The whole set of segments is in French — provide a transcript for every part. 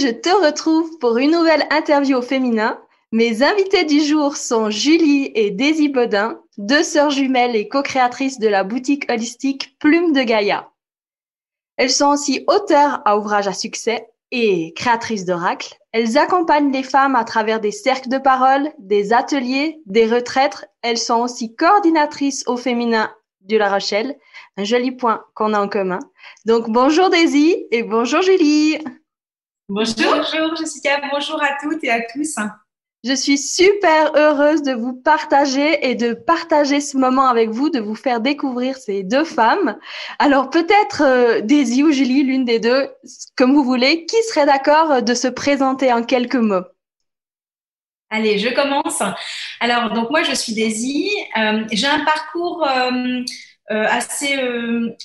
Je te retrouve pour une nouvelle interview au féminin. Mes invités du jour sont Julie et Daisy Bodin, deux sœurs jumelles et co-créatrices de la boutique holistique Plume de Gaïa. Elles sont aussi auteurs à ouvrages à succès et créatrices d'oracles. Elles accompagnent les femmes à travers des cercles de parole, des ateliers, des retraites. Elles sont aussi coordinatrices au féminin de La Rochelle, un joli point qu'on a en commun. Donc bonjour Daisy et bonjour Julie. Bonjour. Bonjour Jessica, bonjour à toutes et à tous. Je suis super heureuse de vous partager et de partager ce moment avec vous, de vous faire découvrir ces deux femmes. Alors peut-être euh, Daisy ou Julie, l'une des deux, comme vous voulez, qui serait d'accord de se présenter en quelques mots? Allez, je commence. Alors donc moi je suis Daisy, euh, j'ai un parcours euh, assez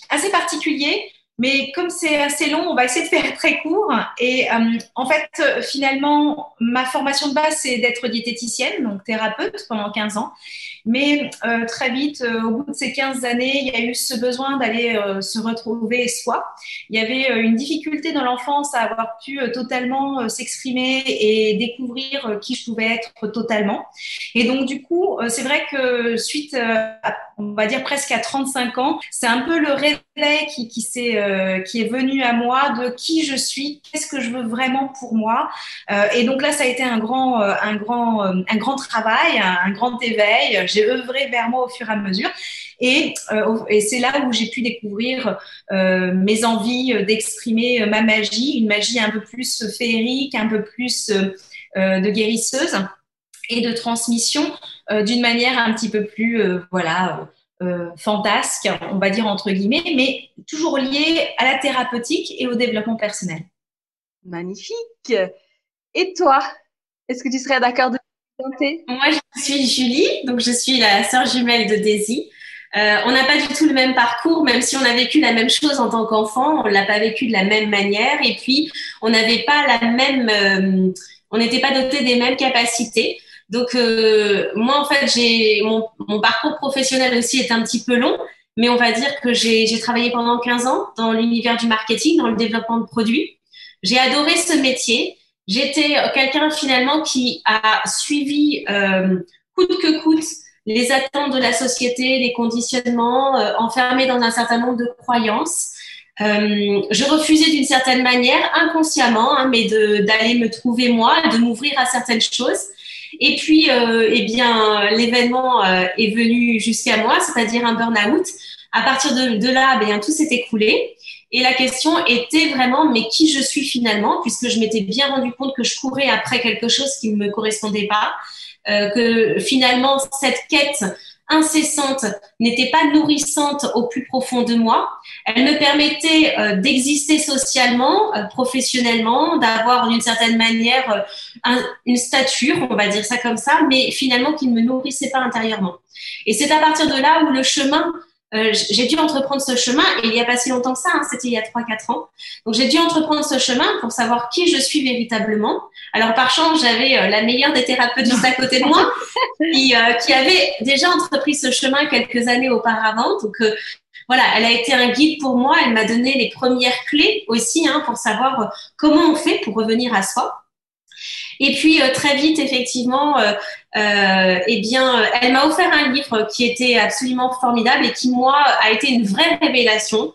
assez particulier. Mais comme c'est assez long, on va essayer de faire très court. Et euh, en fait, finalement, ma formation de base, c'est d'être diététicienne, donc thérapeute pendant 15 ans. Mais euh, très vite, euh, au bout de ces 15 années, il y a eu ce besoin d'aller euh, se retrouver soi. Il y avait euh, une difficulté dans l'enfance à avoir pu totalement s'exprimer et découvrir qui je pouvais être totalement. Et donc, du coup, c'est vrai que suite, à, on va dire presque à 35 ans, c'est un peu le réveil qui, qui, est, qui est venu à moi de qui je suis, qu'est-ce que je veux vraiment pour moi. et donc là, ça a été un grand, un grand, un grand travail, un, grand éveil j'ai œuvré vers moi au fur et à mesure. Et, euh, et c'est là où j'ai pu découvrir euh, mes envies d'exprimer ma magie, une magie un peu plus féerique, un peu plus euh, de guérisseuse et de transmission d'une manière un petit peu plus, voilà. fantasque, on va dire entre guillemets, mais toujours liée à la thérapeutique et au développement personnel. Magnifique. Et toi, est-ce que tu serais d'accord de moi, je suis Julie, donc je suis la sœur jumelle de Daisy. Euh, on n'a pas du tout le même parcours, même si on a vécu la même chose en tant qu'enfant, on l'a pas vécu de la même manière. Et puis, on n'avait pas la même, euh, on n'était pas doté des mêmes capacités. Donc, euh, moi, en fait, j'ai mon, mon, parcours professionnel aussi est un petit peu long, mais on va dire que j'ai travaillé pendant 15 ans dans l'univers du marketing, dans le développement de produits. J'ai adoré ce métier. J'étais quelqu'un finalement qui a suivi euh, coûte que coûte les attentes de la société, les conditionnements, euh, dans un certain nombre de croyances. Euh, je refusais d'une certaine manière, inconsciemment, hein, mais d'aller me trouver moi, de m'ouvrir à certaines choses. Et puis, euh, eh bien, l'événement euh, est venu jusqu'à moi, c'est-à-dire un burn-out. À partir de, de là, eh bien, tout s'est écroulé. Et la question était vraiment, mais qui je suis finalement, puisque je m'étais bien rendu compte que je courais après quelque chose qui ne me correspondait pas, euh, que finalement cette quête incessante n'était pas nourrissante au plus profond de moi. Elle me permettait euh, d'exister socialement, euh, professionnellement, d'avoir d'une certaine manière euh, un, une stature, on va dire ça comme ça, mais finalement qui ne me nourrissait pas intérieurement. Et c'est à partir de là où le chemin euh, j'ai dû entreprendre ce chemin, et il n'y a pas si longtemps que ça, hein, c'était il y a 3-4 ans. Donc j'ai dû entreprendre ce chemin pour savoir qui je suis véritablement. Alors par chance, j'avais euh, la meilleure des thérapeutes juste à côté de moi, qui, euh, qui, avait déjà entrepris ce chemin quelques années auparavant. Donc euh, voilà, elle a été un guide pour moi, elle m'a donné les premières clés aussi hein, pour savoir comment on fait pour revenir à soi. Et puis euh, très vite, effectivement, euh, euh, eh bien, elle m'a offert un livre qui était absolument formidable et qui moi a été une vraie révélation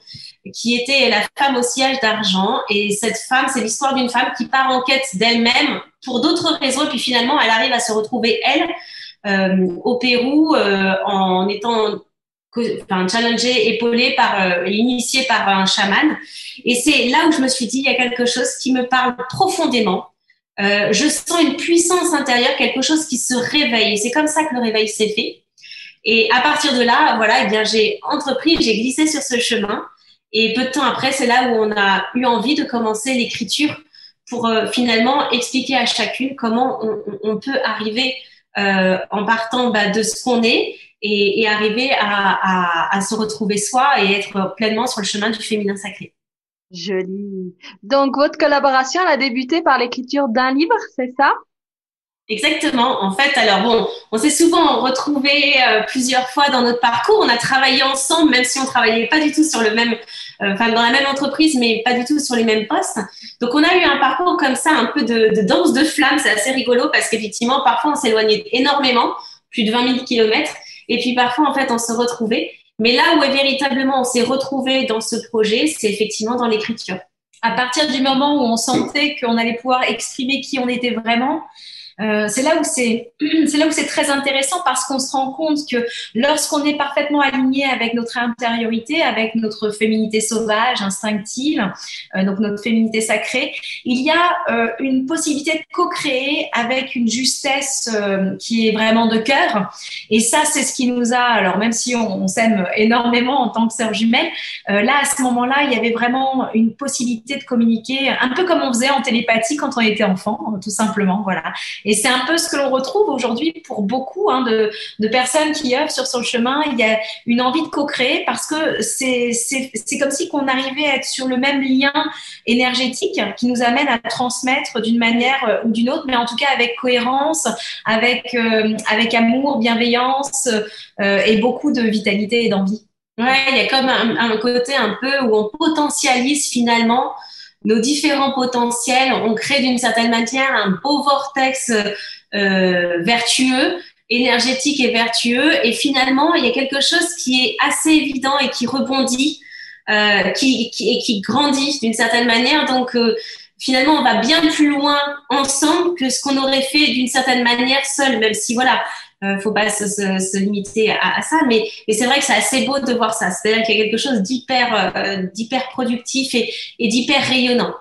qui était La femme au siège d'argent. Et cette femme, c'est l'histoire d'une femme qui part en quête d'elle-même pour d'autres raisons. Et puis finalement, elle arrive à se retrouver, elle, euh, au Pérou, euh, en étant enfin, challengée, épaulée par, euh, initiée par un chaman. Et c'est là où je me suis dit, il y a quelque chose qui me parle profondément. Euh, je sens une puissance intérieure, quelque chose qui se réveille. C'est comme ça que le réveil s'est fait. Et à partir de là, voilà, eh bien, j'ai entrepris, j'ai glissé sur ce chemin. Et peu de temps après, c'est là où on a eu envie de commencer l'écriture pour finalement expliquer à chacune comment on, peut arriver en partant bah, de ce qu'on est et, arriver à, se retrouver soi et être pleinement sur le chemin du féminin sacré. Joli. Donc, votre collaboration a débuté par l'écriture d'un livre, c'est ça? Exactement. En fait, alors bon, on s'est souvent retrouvés euh, plusieurs fois dans notre parcours. On a travaillé ensemble, même si on travaillait pas du tout sur le même, euh, enfin dans la même entreprise, mais pas du tout sur les mêmes postes. Donc, on a eu un parcours comme ça, un peu de, de danse de flammes. C'est assez rigolo parce qu'effectivement, parfois, on s'éloignait énormément, plus de 20 000 kilomètres. Et puis parfois, en fait, on se retrouvait. Mais là où véritablement on s'est retrouvé dans ce projet, c'est effectivement dans l'écriture. À partir du moment où on sentait qu'on allait pouvoir exprimer qui on était vraiment, euh, c'est là où c'est très intéressant parce qu'on se rend compte que lorsqu'on est parfaitement aligné avec notre intériorité, avec notre féminité sauvage, instinctive, euh, donc notre féminité sacrée, il y a euh, une possibilité de co-créer avec une justesse qui est vraiment de cœur. Et ça, c'est ce qui nous a. Alors même si on, s'aime énormément en tant que sœurs jumelles, là à ce moment-là, il y avait vraiment une possibilité de communiquer, un peu comme on faisait en télépathie quand on était enfant, tout simplement. Voilà. Et c'est un peu ce que l'on retrouve aujourd'hui pour beaucoup hein, de, de, personnes qui œuvrent sur son chemin. Il y a une envie de co-créer parce que c'est comme si qu'on arrivait à être sur le même lien énergétique qui nous amène à transmettre d'une manière euh, ou d'une autre, mais en tout cas avec cohérence, avec, euh, avec amour, bienveillance euh, et beaucoup de vitalité et d'envie. Ouais, il y a comme un, un, côté un peu où on potentialise finalement nos différents potentiels, on crée d'une certaine manière un beau vortex euh, vertueux, énergétique et vertueux. Et finalement, il y a quelque chose qui est assez évident et qui rebondit, euh, qui, qui, qui grandit d'une certaine manière. Donc, euh, finalement, on va bien plus loin ensemble que ce qu'on aurait fait d'une certaine manière seul, même si, voilà, euh, faut pas se, se, limiter à, à, ça, mais, mais c'est vrai que c'est assez beau de voir ça. C'est-à-dire qu'il y a quelque chose d'hyper, euh, d'hyper productif et, et d'hyper rayonnant.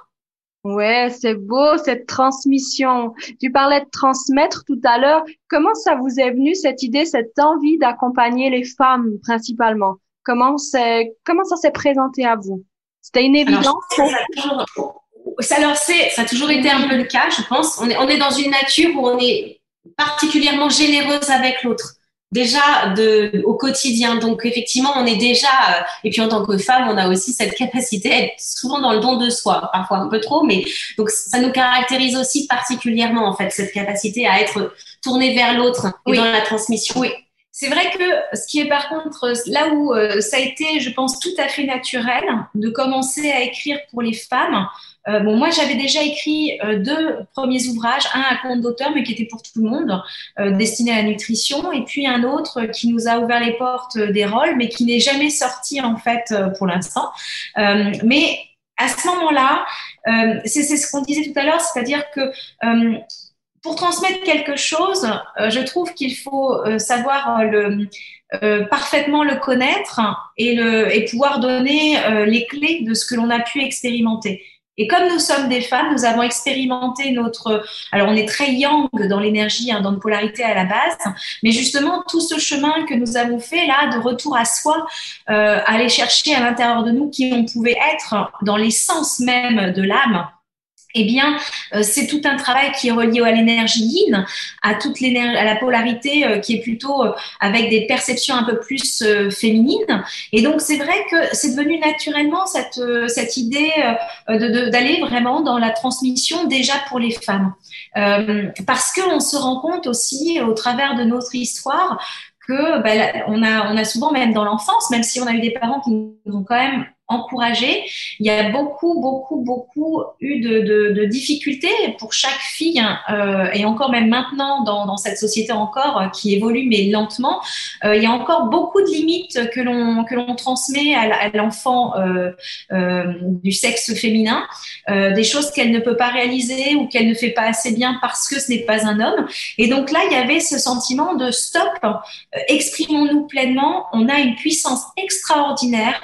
Ouais, c'est beau cette transmission. Tu parlais de transmettre tout à l'heure. Comment ça vous est venu cette idée, cette envie d'accompagner les femmes principalement? Comment c'est, comment ça s'est présenté à vous? C'était une évidence? Alors, ça, alors c'est, ça a toujours été un peu le cas, je pense. On est, on est dans une nature où on est particulièrement généreuse avec l'autre déjà de, au quotidien. Donc effectivement, on est déjà, euh, et puis en tant que femme, on a aussi cette capacité à être souvent dans le don de soi, parfois un peu trop, mais donc ça nous caractérise aussi particulièrement en fait cette capacité à être tournée vers l'autre et dans la transmission. Oui. C'est vrai que ce qui est par contre là où euh, ça a été, je pense, tout à fait naturel de commencer à écrire pour les femmes, euh, bon, moi, j'avais déjà écrit euh, deux premiers ouvrages, un à compte d'auteur, mais qui était pour tout le monde, euh, destiné à la nutrition, et puis un autre qui nous a ouvert les portes des rôles, mais qui n'est jamais sorti en fait pour l'instant. mais à ce moment-là, c'est ce qu'on disait tout à l'heure, c'est-à-dire que pour transmettre quelque chose, je trouve qu'il faut savoir le parfaitement le connaître et, le, et pouvoir donner les clés de ce que l'on a pu expérimenter. Et comme nous sommes des femmes, nous avons expérimenté notre... Alors on est très yang dans l'énergie, hein, dans une polarité à la base, mais justement tout ce chemin que nous avons fait là, de retour à soi, euh, aller chercher à l'intérieur de nous qui on pouvait être dans l'essence même de l'âme, eh bien, euh, c'est tout un travail qui est relié à l'énergie yin, à toute l'énergie, à la polarité euh, qui est plutôt euh, avec des perceptions un peu plus féminines. Et donc, c'est vrai que c'est devenu naturellement cette cette idée d'aller vraiment dans la transmission déjà pour les femmes, parce qu'on se rend compte aussi au travers de notre histoire que ben, on a on a souvent même dans l'enfance, même si on a eu des parents qui nous ont quand même encouragé. Il y a beaucoup, beaucoup, beaucoup eu de, de, difficultés pour chaque fille, euh, et encore même maintenant dans, dans cette société encore euh, qui évolue mais lentement, euh, il y a encore beaucoup de limites que l'on que l'on transmet à, l'enfant euh, euh, du sexe féminin, des choses qu'elle ne peut pas réaliser ou qu'elle ne fait pas assez bien parce que ce n'est pas un homme. Et donc là, il y avait ce sentiment de stop, exprimons-nous pleinement. On a une puissance extraordinaire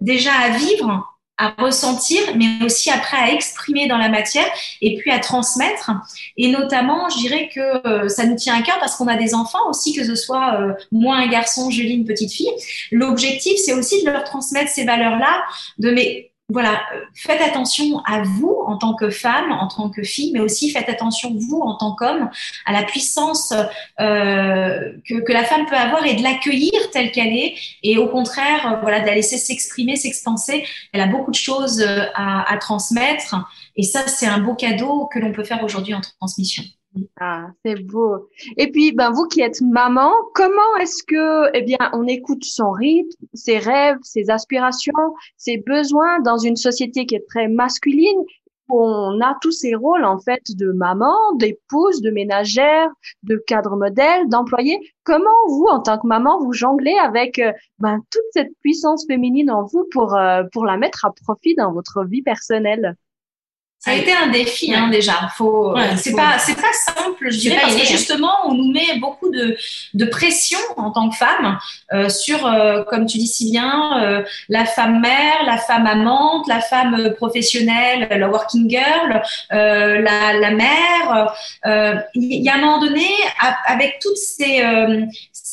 déjà à vivre, à ressentir, mais aussi après à exprimer dans la matière et puis à transmettre. Et notamment, je dirais que euh, ça nous tient à cœur parce qu'on a des enfants aussi, que ce soit euh, moi un garçon, Julie une petite fille. L'objectif, c'est aussi de leur transmettre ces valeurs-là, de mais voilà, faites attention à vous en tant que femme, en tant que fille, mais aussi faites attention vous en tant qu'homme à la puissance euh, que, la femme peut avoir et de l'accueillir telle qu'elle est, et au contraire, euh, voilà, de la laisser s'exprimer, s'expanser. Elle a beaucoup de choses euh, à, à transmettre, et ça, c'est un beau cadeau que l'on peut faire aujourd'hui en transmission. Ah, c'est beau. Et puis, ben, vous qui êtes maman, comment est-ce que, eh bien, on écoute son rythme, ses rêves, ses aspirations, ses besoins dans une société qui est très masculine, où on a tous ces rôles, en fait, de maman, d'épouse, de ménagère, de cadre modèle, d'employé. Comment vous, en tant que maman, vous jonglez avec, euh, ben, toute cette puissance féminine en vous pour, euh, pour la mettre à profit dans votre vie personnelle? Ça a été un défi hein, déjà. Faut, c'est pas, c'est pas simple, je dirais, parce que justement, on nous met beaucoup de, de pression en tant que femme euh, sur, euh, comme tu dis si bien, euh, la femme mère, la femme amante, la femme professionnelle, la working girl, euh, la, la mère. Il y a un moment donné, avec toutes ces,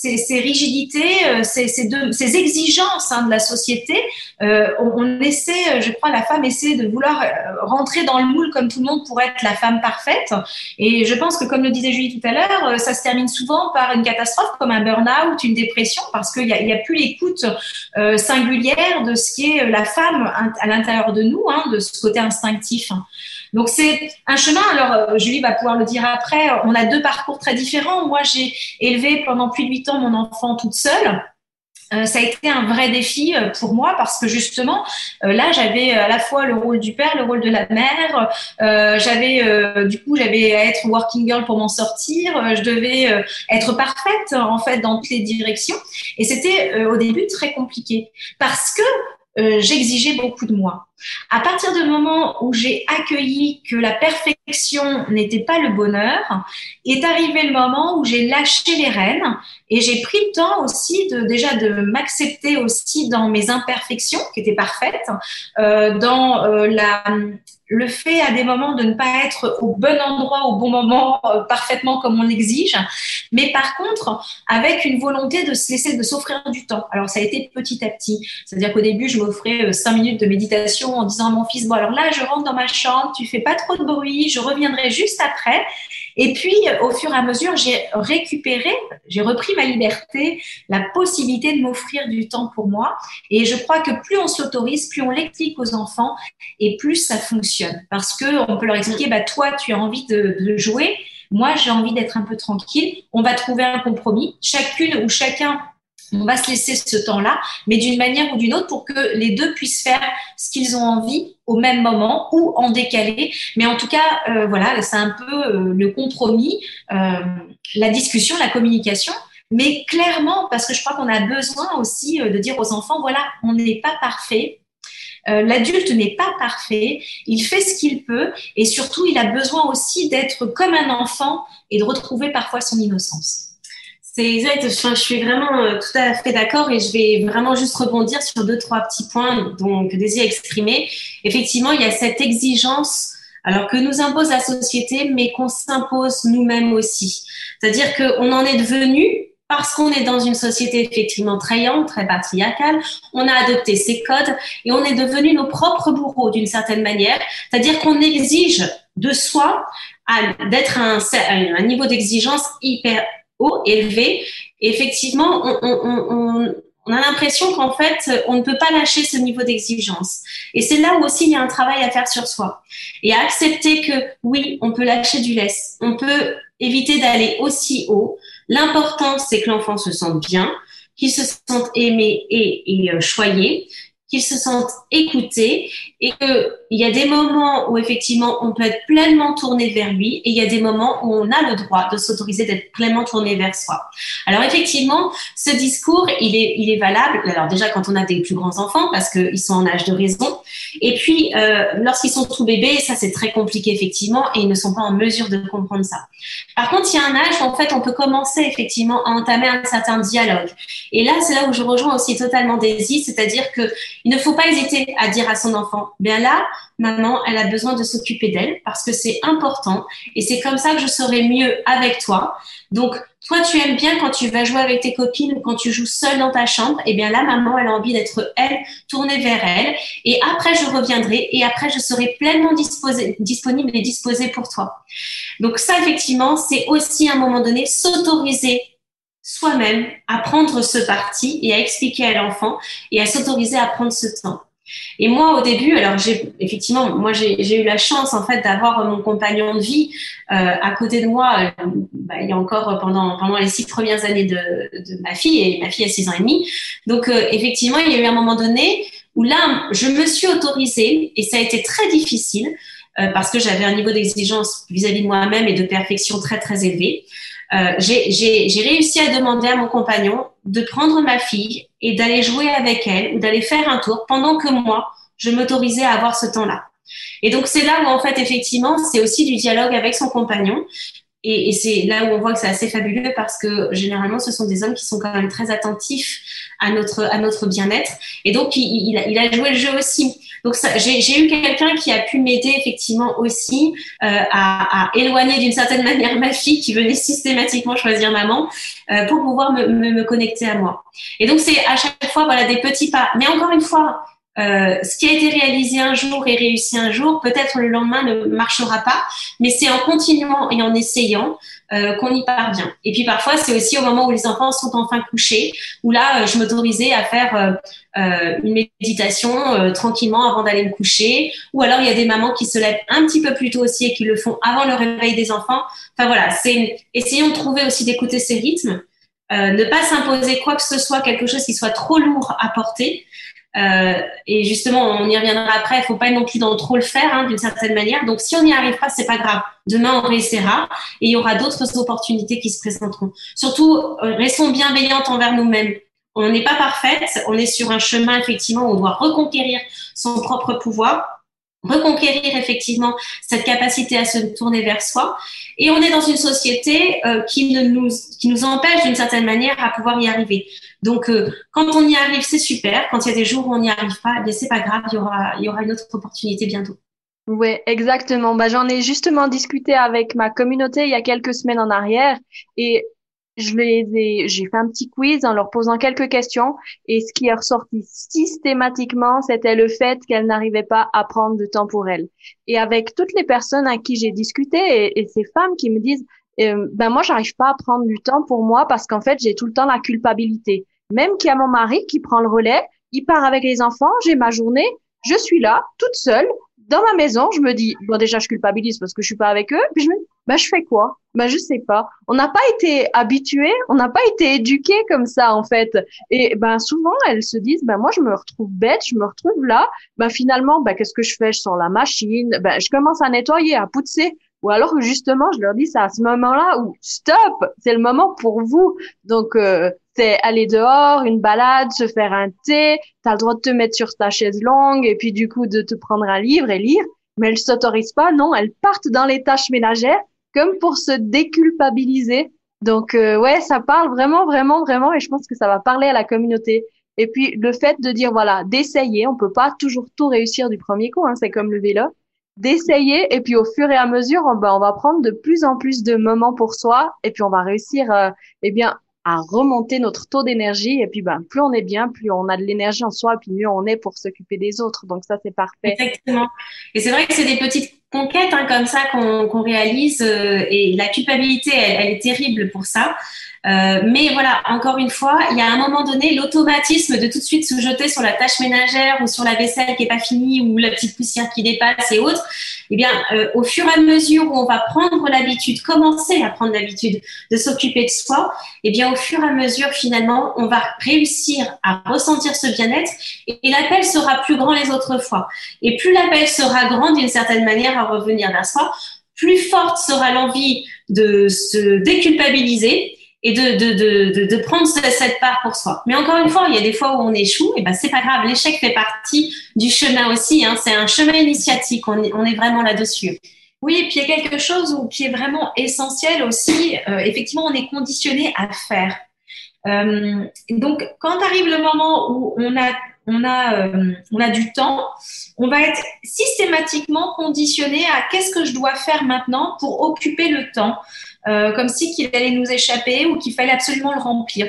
ces, rigidités, euh, ces, ces, exigences hein, de la société, euh, on, essaie, je crois, la femme essaie de vouloir euh, rentrer dans le moule comme tout le monde pour être la femme parfaite. Et je pense que, comme le disait Julie tout à l'heure, ça se termine souvent par une catastrophe comme un burn-out, une dépression, parce qu'il n'y a, plus l'écoute singulière de ce qui est la femme à l'intérieur de nous, hein, de ce côté instinctif. Donc c'est un chemin. Alors euh, Julie va pouvoir le dire après. On a deux parcours très différents. Moi, j'ai élevé pendant plus de huit ans mon enfant toute seule. Euh, ça a été un vrai défi euh, pour moi parce que justement là j'avais à la fois le rôle du père, le rôle de la mère. j'avais du coup j'avais à être working girl pour m'en sortir. je devais être parfaite en fait dans toutes les directions et c'était au début très compliqué parce que j'exigeais beaucoup de moi. À partir du moment où j'ai accueilli que la perfection n'était pas le bonheur, est arrivé le moment où j'ai lâché les rênes et j'ai pris le temps aussi de déjà de m'accepter aussi dans mes imperfections qui étaient parfaites, euh, dans euh, la le fait à des moments de ne pas être au bon endroit au bon moment euh, parfaitement comme on l'exige, mais par contre avec une volonté de se laisser de s'offrir du temps. Alors ça a été petit à petit, c'est-à-dire qu'au début je m'offrais euh, cinq minutes de méditation en disant à mon fils, bon alors là, je rentre dans ma chambre, tu fais pas trop de bruit, je reviendrai juste après. Et puis, au fur et à mesure, j'ai récupéré, j'ai repris ma liberté, la possibilité de m'offrir du temps pour moi. Et je crois que plus on s'autorise, plus on l'explique aux enfants et plus ça fonctionne. Parce que on peut leur expliquer, bah, toi, tu as envie de, de jouer. Moi, j'ai envie d'être un peu tranquille. On va trouver un compromis. Chacune ou chacun on va se laisser ce temps-là, mais d'une manière ou d'une autre pour que les deux puissent faire ce qu'ils ont envie au même moment ou en décalé. Mais en tout cas, euh, voilà, c'est un peu euh, le compromis, euh, la discussion, la communication. Mais clairement, parce que je crois qu'on a besoin aussi de dire aux enfants, voilà, on n'est pas parfait, L'adulte n'est pas parfait, il fait ce qu'il peut et surtout il a besoin aussi d'être comme un enfant et de retrouver parfois son innocence. C'est exact. je suis vraiment euh, tout à fait d'accord et je vais vraiment juste rebondir sur deux, trois petits points dont, que Daisy a exprimé. Effectivement, il y a cette exigence alors que nous impose la société, mais qu'on s'impose nous-mêmes aussi. C'est-à-dire qu'on en est devenu, parce qu'on est dans une société effectivement très young, très patriarcale, on a adopté ces codes et on est devenu nos propres bourreaux d'une certaine manière. C'est-à-dire qu'on exige de soi d'être un, un niveau d'exigence hyper élevé. effectivement, on, a l'impression qu'en fait, on ne peut pas lâcher ce niveau d'exigence. Et c'est là où aussi il y a un travail à faire sur soi. Et à accepter que oui, on peut lâcher du laisse. On peut éviter d'aller aussi haut. L'important, c'est que l'enfant se sente bien, qu'il se sente aimé et, et euh, choyé, qu'il se sente écouté et qu'il y a des moments où effectivement on peut être pleinement tourné vers lui et il y a des moments où on a le droit de s'autoriser d'être pleinement tourné vers soi. Alors effectivement, ce discours, il est, il est valable. Alors déjà quand on a des plus grands enfants parce qu'ils sont en âge de raison. Et puis euh, lorsqu'ils sont tout bébés, ça c'est très compliqué effectivement et ils ne sont pas en mesure de comprendre ça. Par contre, il y a un âge où en fait on peut commencer effectivement à entamer un certain dialogue. Et là, c'est là où je rejoins aussi totalement Daisy, c'est-à-dire que il ne faut pas hésiter à dire à son enfant, bien là, maman, elle a besoin de s'occuper d'elle parce que c'est important et c'est comme ça que je serai mieux avec toi. Donc, toi, tu aimes bien quand tu vas jouer avec tes copines ou quand tu joues seule dans ta chambre. Eh bien là, maman, elle a envie d'être elle, tournée vers elle. Et après, je reviendrai et après, je serai pleinement disponible et disposée pour toi. Donc ça, effectivement, c'est aussi un moment donné s'autoriser soi-même à prendre ce parti et à expliquer à l'enfant et à s'autoriser à prendre ce temps. Et moi, au début, alors j'ai effectivement, moi j'ai eu la chance en fait d'avoir mon compagnon de vie euh, à côté de moi. Euh, bah, il y a encore pendant les six premières années de, ma fille et ma fille a six ans et demi. Donc euh, effectivement, il y a eu un moment donné où là, je me suis autorisée et ça a été très difficile parce que j'avais un niveau d'exigence vis-à-vis de moi-même et de perfection très très élevé. Euh, j'ai réussi à demander à mon compagnon de prendre ma fille et d'aller jouer avec elle ou d'aller faire un tour pendant que moi, je m'autorisais à avoir ce temps-là. Et donc c'est là où en fait effectivement c'est aussi du dialogue avec son compagnon et, et c'est là où on voit que c'est assez fabuleux parce que généralement ce sont des hommes qui sont quand même très attentifs à notre à notre bien-être et donc il, il, a, il a joué le jeu aussi. Donc j'ai eu quelqu'un qui a pu m'aider effectivement aussi euh, à, à, éloigner d'une certaine manière ma fille qui venait systématiquement choisir maman euh, pour pouvoir me, me, me, connecter à moi. Et donc c'est à chaque fois voilà des petits pas. Mais encore une fois, euh, ce qui a été réalisé un jour et réussi un jour, peut-être le lendemain ne marchera pas, mais c'est en continuant et en essayant euh, qu'on y parvient. Et puis parfois, c'est aussi au moment où les enfants sont enfin couchés, où là, euh, je m'autorisais à faire euh, euh une méditation tranquillement avant d'aller me coucher. Ou alors, il y a des mamans qui se lèvent un petit peu plus tôt aussi et qui le font avant le réveil des enfants. Enfin voilà, c'est essayons de trouver aussi d'écouter ces rythmes. ne pas s'imposer quoi que ce soit, quelque chose qui soit trop lourd à porter. Euh, et justement, on y reviendra après. Il faut pas non plus dans trop le faire, hein, d'une certaine manière. Donc, si on n'y arrive pas, c'est pas grave. Demain, on réessayera et il y aura d'autres opportunités qui se présenteront. Surtout, euh, restons bienveillantes envers nous-mêmes. On n'est pas parfaite. On est sur un chemin effectivement où on doit reconquérir son propre pouvoir reconquérir effectivement cette capacité à se tourner vers soi. Et on est dans une société euh, qui, ne nous, qui nous empêche d'une certaine manière à pouvoir y arriver. Donc, euh, quand on y arrive, c'est super. Quand il y a des jours où on n'y arrive pas, eh c'est pas grave, il y aura, il y aura une autre opportunité bientôt. Oui, exactement. Bah, j'en ai justement discuté avec ma communauté il y a quelques semaines en arrière et je les ai, j'ai fait un petit quiz en leur posant quelques questions et ce qui est ressorti systématiquement, c'était le fait qu'elles n'arrivaient pas à prendre de temps pour elles. Et avec toutes les personnes à qui j'ai discuté et, ces femmes qui me disent, euh, ben moi j'arrive pas à prendre du temps pour moi parce qu'en fait j'ai tout le temps la culpabilité. Même qu'il y a mon mari qui prend le relais, il part avec les enfants, j'ai ma journée, je suis là toute seule dans ma maison, je me dis, bon, déjà, je culpabilise parce que je suis pas avec eux. Puis je me dis, bah, je fais quoi? Bah, je sais pas. On n'a pas été habitués, on n'a pas été éduqués comme ça, en fait. Et, ben, souvent, elles se disent, ben, moi, je me retrouve bête, je me retrouve là. Ben, finalement, ben, qu'est-ce que je fais? Je sors la machine, ben, je commence à nettoyer, à pousser. Ou alors, justement, je leur dis, c'est à ce moment-là où, stop, c'est le moment pour vous. Donc, euh, c'est aller dehors, une balade, se faire un thé, tu as le droit de te mettre sur ta chaise longue et puis du coup de te prendre un livre et lire, mais elles s'autorisent pas, non, elles partent dans les tâches ménagères comme pour se déculpabiliser. Donc euh, ouais, ça parle vraiment, vraiment, vraiment et je pense que ça va parler à la communauté. Et puis le fait de dire voilà, d'essayer, on peut pas toujours tout réussir du premier coup, hein, c'est comme le vélo, d'essayer et puis au fur et à mesure, on, ben, on va prendre de plus en plus de moments pour soi et puis on va réussir, euh, eh bien à remonter notre taux d'énergie. Et puis, ben, plus on est bien, plus on a de l'énergie en soi, puis mieux on est pour s'occuper des autres. Donc ça, c'est parfait. Exactement. Et c'est vrai que c'est des petites conquêtes hein, comme ça qu'on réalise. Euh, et la culpabilité, elle, est terrible pour ça. Euh, mais voilà, encore une fois, il y a un moment donné l'automatisme de tout de suite se jeter sur la tâche ménagère ou sur la vaisselle qui est pas finie ou la petite poussière qui dépasse et autres. Eh bien, euh, au fur et à mesure où on va prendre l'habitude, commencer à prendre l'habitude de s'occuper de soi, eh bien, au fur et à mesure, finalement, on va réussir à ressentir ce bien-être et l'appel sera plus grand les autres fois. Et plus l'appel sera grand d'une certaine manière à revenir vers soi, plus forte sera l'envie de se déculpabiliser et de, de, de, de, prendre cette part pour soi. Mais encore une fois, il y a des fois où on échoue, et ben c'est pas grave, l'échec fait partie du chemin aussi. Hein, c'est un chemin initiatique, on est, on est vraiment là-dessus. Oui, et puis il y a quelque chose qui est vraiment essentiel aussi. Euh, effectivement, on est conditionné à faire. Euh, donc, quand arrive le moment où on a on a, euh, on a du temps, on va être systématiquement conditionné à qu'est-ce que je dois faire maintenant pour occuper le temps, euh, comme si qu'il allait nous échapper ou qu'il fallait absolument le remplir.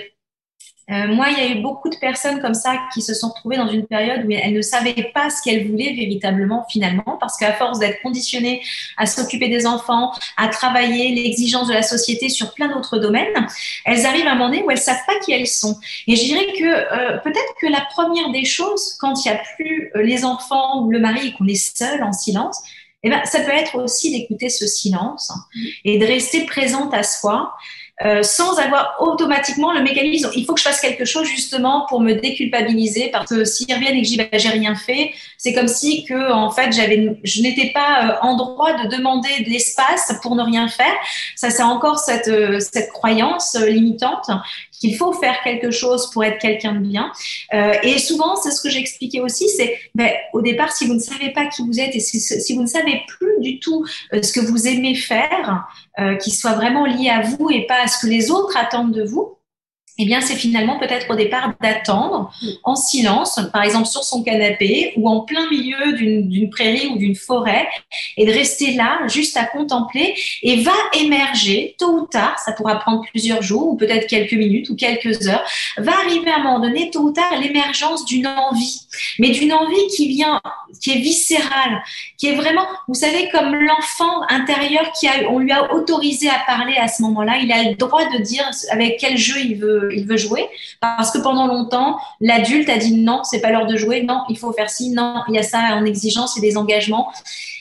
Euh, moi, il y a eu beaucoup de personnes comme ça qui se sont retrouvées dans une période où elles ne savaient pas ce qu'elles voulaient véritablement finalement, parce qu'à force d'être conditionnées à s'occuper des enfants, à travailler l'exigence de la société sur plein d'autres domaines, elles arrivent à un moment donné où elles savent pas qui elles sont. Et je dirais que euh, peut-être que la première des choses, quand il n'y a plus euh, les enfants ou le mari et qu'on est seul en silence, eh ben, ça peut être aussi d'écouter ce silence et de rester présente à soi. Euh, sans avoir automatiquement le mécanisme. Il faut que je fasse quelque chose justement pour me déculpabiliser parce que s'ils reviennent et que j'ai rien fait, c'est comme si que en fait j'avais, je n'étais pas euh, en droit de demander de l'espace pour ne rien faire. Ça c'est encore cette euh, cette croyance limitante qu'il faut faire quelque chose pour être quelqu'un de bien. Euh, et souvent, c'est ce que j'expliquais aussi, c'est ben, au départ, si vous ne savez pas qui vous êtes et si, vous ne savez plus du tout euh, ce que vous aimez faire, euh, qui soit vraiment lié à vous et pas à ce que les autres attendent de vous, eh bien, c'est finalement peut-être au départ d'attendre en silence, par exemple sur son canapé ou en plein milieu d'une prairie ou d'une forêt, et de rester là, juste à contempler, et va émerger tôt ou tard, ça pourra prendre plusieurs jours ou peut-être quelques minutes ou quelques heures, va arriver à un moment donné, tôt ou tard, l'émergence d'une envie, mais d'une envie qui vient, qui est viscérale, qui est vraiment, vous savez, comme l'enfant intérieur qui a, on lui a autorisé à parler à ce moment-là, il a le droit de dire avec quel jeu il veut il veut jouer parce que pendant longtemps, l'adulte a dit non, c'est pas l'heure de jouer, non, il faut faire ci, non, il y a ça en exigence et des engagements.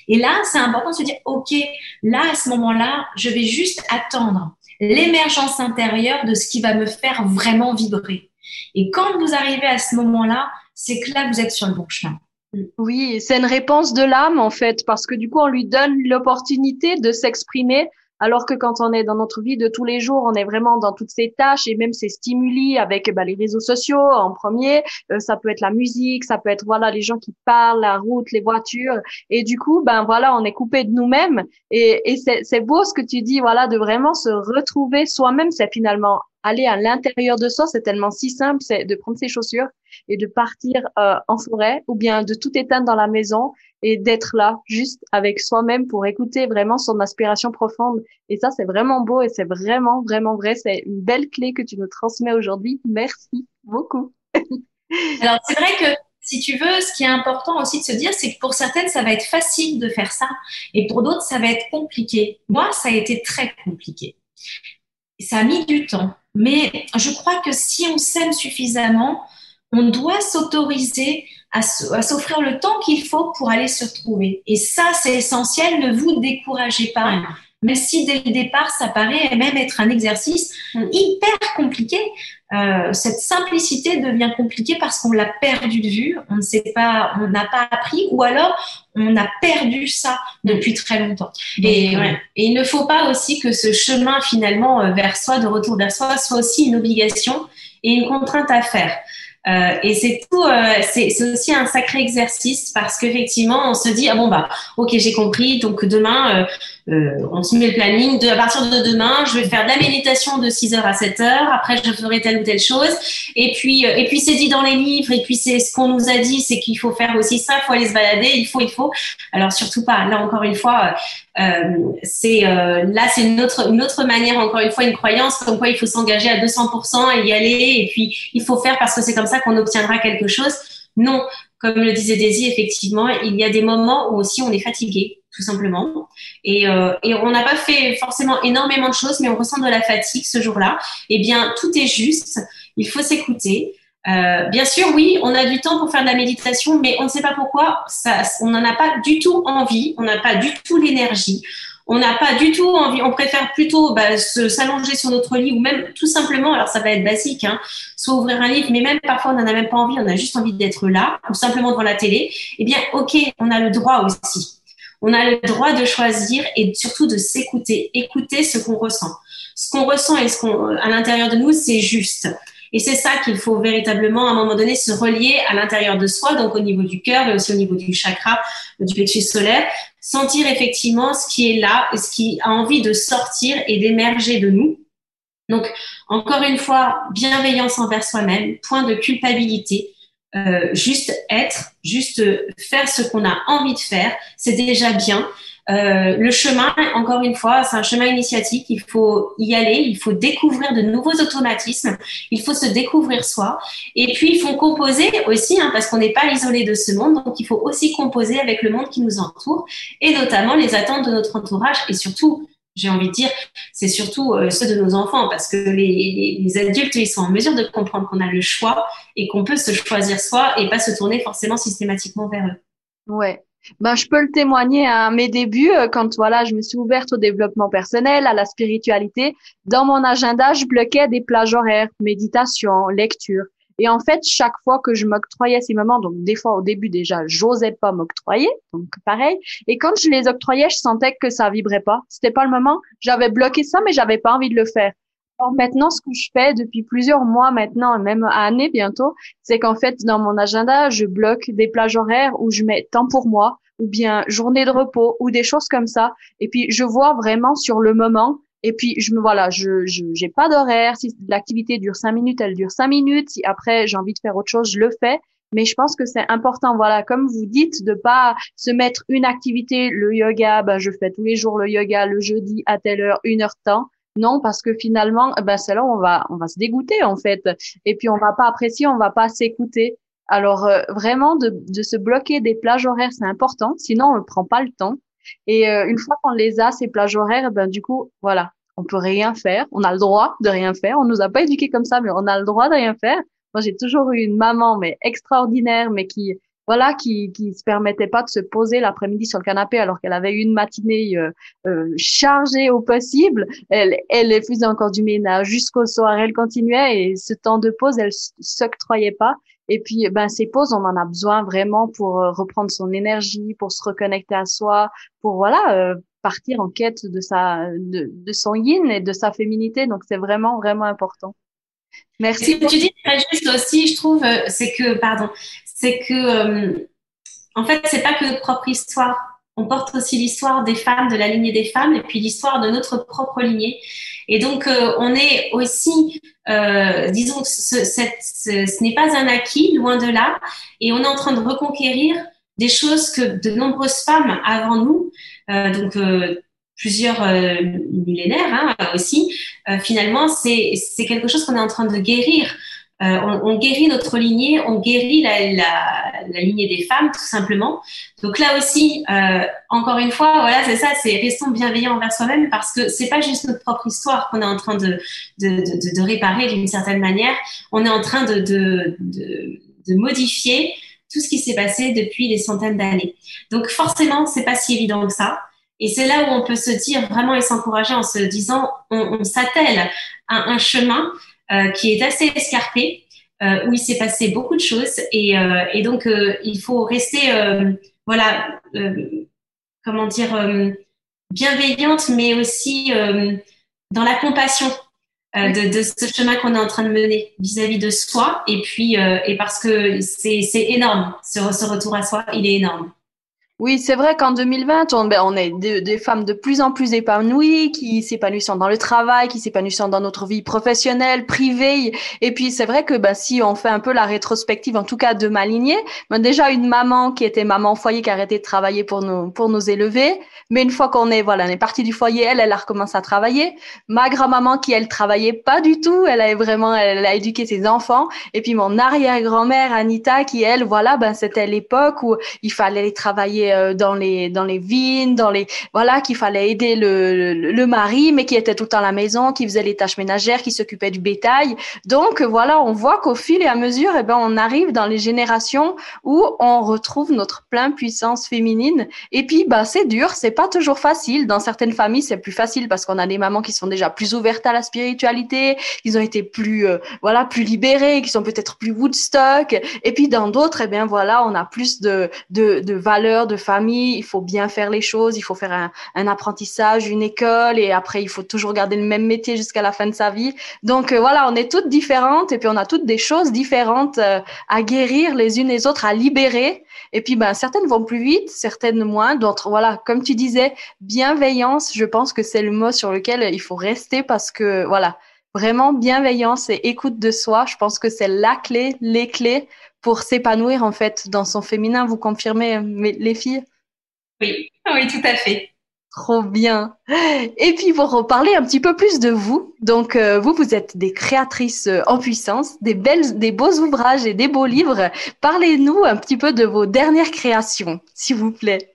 Et là, c'est important de se dire, OK, là, à ce moment-là, je vais juste attendre l'émergence intérieure de ce qui va me faire vraiment vibrer. Et quand vous arrivez à ce moment-là, c'est que là, vous êtes sur le bon chemin. Oui, c'est une réponse de l'âme en fait, parce que du coup, on lui donne l'opportunité de s'exprimer alors que quand on est dans notre vie de tous les jours, on est vraiment dans toutes ces tâches et même ces stimuli avec bah, les réseaux sociaux en premier. Euh, ça peut être la musique, ça peut être voilà les gens qui parlent, la route, les voitures. Et du coup, ben voilà, on est coupé de nous-mêmes. Et, et c'est beau ce que tu dis, voilà, de vraiment se retrouver soi-même. C'est finalement aller à l'intérieur de soi. C'est tellement si simple, c'est de prendre ses chaussures et de partir euh, en forêt ou bien de tout éteindre dans la maison et d'être là juste avec soi-même pour écouter vraiment son aspiration profonde. Et ça, c'est vraiment beau et c'est vraiment, vraiment vrai. C'est une belle clé que tu nous transmets aujourd'hui. Merci beaucoup. Alors, c'est vrai que si tu veux, ce qui est important aussi de se dire, c'est que pour certaines, ça va être facile de faire ça et pour d'autres, ça va être compliqué. Moi, ça a été très compliqué. Ça a mis du temps. Mais je crois que si on s'aime suffisamment, on doit s'autoriser à, s'offrir le temps qu'il faut pour aller se retrouver. Et ça, c'est essentiel. Ne vous découragez pas. Même si dès le départ, ça paraît même être un exercice hyper compliqué, euh, cette simplicité devient compliquée parce qu'on l'a perdu de vue, on ne sait pas, on n'a pas appris, ou alors on a perdu ça depuis très longtemps. Et, et il ne faut pas aussi que ce chemin finalement euh, vers soi, de retour vers soi, soit aussi une obligation et une contrainte à faire. Euh, et c'est tout, euh, c'est aussi un sacré exercice parce qu'effectivement, on se dit ah bon bah ok j'ai compris donc demain euh, on se met le planning de à partir de demain je vais faire de la méditation de 6 heures à 7 heures. Après je ferai telle ou telle chose. Et puis et puis c'est dit dans les livres. Et puis c'est ce qu'on nous a dit c'est qu'il faut faire aussi ça il faut aller se balader. Il faut il faut. Alors surtout pas. Là encore une fois euh, c'est euh, là, c'est une autre, une autre manière, encore une fois, une croyance comme quoi il faut s'engager à 200% et y aller, et puis il faut faire parce que c'est comme ça qu'on obtiendra quelque chose. Non, comme le disait Daisy, effectivement, il y a des moments où aussi on est fatigué, tout simplement, et, euh, et on n'a pas fait forcément énormément de choses, mais on ressent de la fatigue ce jour-là. Eh bien, tout est juste. Il faut s'écouter. Euh, bien sûr, oui, on a du temps pour faire de la méditation, mais on ne sait pas pourquoi, ça, on n'en a pas du tout envie, on n'a pas du tout l'énergie, on n'a pas du tout envie, on préfère plutôt bah, s'allonger sur notre lit ou même tout simplement, alors ça va être basique, hein, soit ouvrir un livre, mais même parfois on n'en a même pas envie, on a juste envie d'être là ou simplement devant la télé. Eh bien, ok, on a le droit aussi. On a le droit de choisir et surtout de s'écouter, écouter ce qu'on ressent. Ce qu'on ressent et ce qu'on à l'intérieur de nous, c'est juste. Et c'est ça qu'il faut véritablement, à un moment donné, se relier à l'intérieur de soi, donc au niveau du cœur, mais aussi au niveau du chakra, du plexus solaire, sentir effectivement ce qui est là, ce qui a envie de sortir et d'émerger de nous. Donc, encore une fois, bienveillance envers soi-même, point de culpabilité. Euh, juste être, juste faire ce qu'on a envie de faire, c'est déjà bien. Euh, le chemin, encore une fois, c'est un chemin initiatique. Il faut y aller, il faut découvrir de nouveaux automatismes, il faut se découvrir soi. Et puis, il faut composer aussi, hein, parce qu'on n'est pas isolé de ce monde, donc il faut aussi composer avec le monde qui nous entoure, et notamment les attentes de notre entourage, et surtout, j'ai envie de dire, c'est surtout euh, ceux de nos enfants, parce que les, adultes, ils sont en mesure de comprendre qu'on a le choix et qu'on peut se choisir soi et pas se tourner forcément systématiquement vers eux. Ouais, ben, je peux le témoigner à mes débuts, euh, quand voilà, je me suis ouverte au développement personnel, à la spiritualité. Dans mon agenda, je bloquais des plages horaires, méditation, lecture. Et en fait, chaque fois que je m'octroyais ces moments, donc des fois au début déjà, j'osais pas m'octroyer, donc pareil. Et quand je les octroyais, je sentais que ça vibrait pas. C'était pas le moment. J'avais bloqué ça, mais j'avais pas envie de le faire. Alors maintenant, ce que je fais depuis plusieurs mois maintenant, même années bientôt, c'est qu'en fait, dans mon agenda, je bloque des plages horaires où je mets temps pour moi, ou bien journée de repos, ou des choses comme ça. Et puis, je vois vraiment sur le moment. Et puis, je me voilà, je j'ai pas d'horaire. Si l'activité dure cinq minutes, elle dure cinq minutes. Si après j'ai envie de faire autre chose, je le fais. Mais je pense que c'est important, voilà, comme vous dites, de pas se mettre une activité, le yoga, ben je fais tous les jours le yoga, le jeudi à telle heure, une heure de temps. Non, parce que finalement, ben c'est là où on va, on va se dégoûter en fait, et puis on va pas apprécier, on va pas s'écouter. Alors euh, vraiment de, de, se bloquer des plages horaires, c'est important. Sinon, on ne prend pas le temps. Et euh, une fois qu'on les a ces plages horaires, ben du coup, voilà, on peut rien faire. On a le droit de rien faire. On nous a pas éduqués comme ça, mais on a le droit de rien faire. Moi, j'ai toujours eu une maman, mais extraordinaire, mais qui voilà, qui qui se permettait pas de se poser l'après-midi sur le canapé alors qu'elle avait une matinée euh, euh, chargée au possible. Elle elle faisait encore du ménage jusqu'au soir, elle continuait et ce temps de pause, elle s'octroyait pas. Et puis, ben, ces pauses, on en a besoin vraiment pour euh, reprendre son énergie, pour se reconnecter à soi, pour voilà partir en quête de sa de, de son yin et de sa féminité. Donc, c'est vraiment vraiment important. Merci. Ce que tu dis très juste aussi, je trouve, c'est que, pardon, c'est que, euh, en fait, c'est pas que notre propre histoire. On porte aussi l'histoire des femmes, de la lignée des femmes, et puis l'histoire de notre propre lignée. Et donc, euh, on est aussi, euh, disons, ce, n'est pas un acquis, loin de là, et on est en train de reconquérir des choses que de nombreuses femmes avant nous, donc plusieurs millénaires hein, aussi, finalement, c'est quelque chose qu'on est en train de guérir. Euh, on, guérit notre lignée, on guérit la, lignée des femmes, tout simplement. Donc là aussi, euh, encore une fois, voilà, c'est ça, c'est restons bienveillants envers soi-même parce que c'est pas juste notre propre histoire qu'on est en train de, réparer d'une certaine manière. On est en train de, modifier tout ce qui s'est passé depuis des centaines d'années. Donc forcément, c'est pas si évident que ça. Et c'est là où on peut se dire vraiment et s'encourager en se disant, on, on s'attelle à un chemin qui est assez escarpé, euh, où il s'est passé beaucoup de choses. Et, euh, donc, il faut rester, voilà, comment dire, bienveillante, mais aussi dans la compassion de, de, ce chemin qu'on est en train de mener vis-à-vis de soi. Et puis, et parce que c'est énorme, ce, ce retour à soi, il est énorme. Oui, c'est vrai qu'en 2020, on, ben, on est des, femmes de plus en plus épanouies, qui s'épanouissent dans le travail, qui s'épanouissent dans notre vie professionnelle, privée. Et puis, c'est vrai que ben, si on fait un peu la rétrospective, en tout cas de ma lignée, ben, déjà une maman qui était maman au foyer, qui a arrêté de travailler pour nous, pour nous élever. Mais une fois qu'on est, voilà, on est parti du foyer, elle, elle a recommencé à travailler. Ma grand-maman qui, elle, travaillait pas du tout. Elle a vraiment, elle a éduqué ses enfants. Et puis, mon arrière-grand-mère, Anita, qui, elle, voilà, ben, c'était l'époque où il fallait travailler euh, dans les dans les vignes, dans les voilà qu'il fallait aider le, le, mari, mais qui était tout le temps à la maison, qui faisait les tâches ménagères, qui s'occupait du bétail. Donc voilà, on voit qu'au fil et à mesure, eh ben on arrive dans les générations où on retrouve notre plein puissance féminine. Et puis bah c'est dur, c'est pas toujours facile. Dans certaines familles, c'est plus facile parce qu'on a des mamans qui sont déjà plus ouvertes à la spiritualité, qui ont été plus euh, voilà plus libérées, qui sont peut-être plus Woodstock. Et puis dans d'autres, eh bien voilà, on a plus de de, de valeurs, de famille, il faut bien faire les choses, il faut faire un, apprentissage, une école, et après il faut toujours garder le même métier jusqu'à la fin de sa vie. Donc euh, voilà, on est toutes différentes et puis on a toutes des choses différentes euh, à guérir les unes les autres, à libérer. Et puis ben certaines vont plus vite, certaines moins, d'autres voilà, comme tu disais, bienveillance. Je pense que c'est le mot sur lequel il faut rester parce que voilà Vraiment, bienveillance et écoute de soi, je pense que c'est la clé, les clés pour s'épanouir en fait dans son féminin. Vous confirmez, les filles? Oui, oui, tout à fait. Trop bien. Et puis pour reparler un petit peu plus de vous, donc euh, vous vous êtes des créatrices euh, en puissance, des belles, des beaux ouvrages et des beaux livres. Parlez-nous un petit peu de vos dernières créations, s'il vous plaît.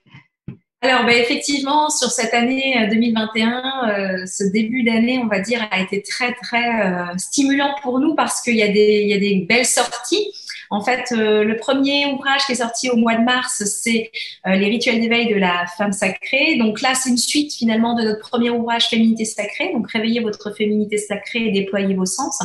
Alors, ben, effectivement, sur cette année 2021, euh, ce début d'année, on va dire, a été très, très stimulant pour nous parce qu'il y, a des, il y a des belles sorties. En fait, euh, le premier ouvrage qui est sorti au mois de mars, c'est euh, Les rituels d'éveil de la femme sacrée. Donc là, c'est une suite finalement de notre premier ouvrage Féminité sacrée. Donc réveillez votre féminité sacrée et déployez vos sens.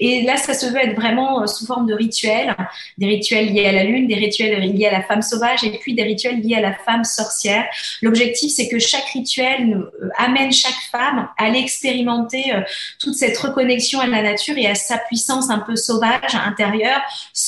Et là, ça se veut être vraiment euh, sous forme de rituels, des rituels liés à la lune, des rituels liés à la femme sauvage et puis des rituels liés à la femme sorcière. L'objectif, c'est que chaque rituel amène chaque femme à l'expérimenter toute cette reconnexion à la nature et à sa puissance un peu sauvage intérieure,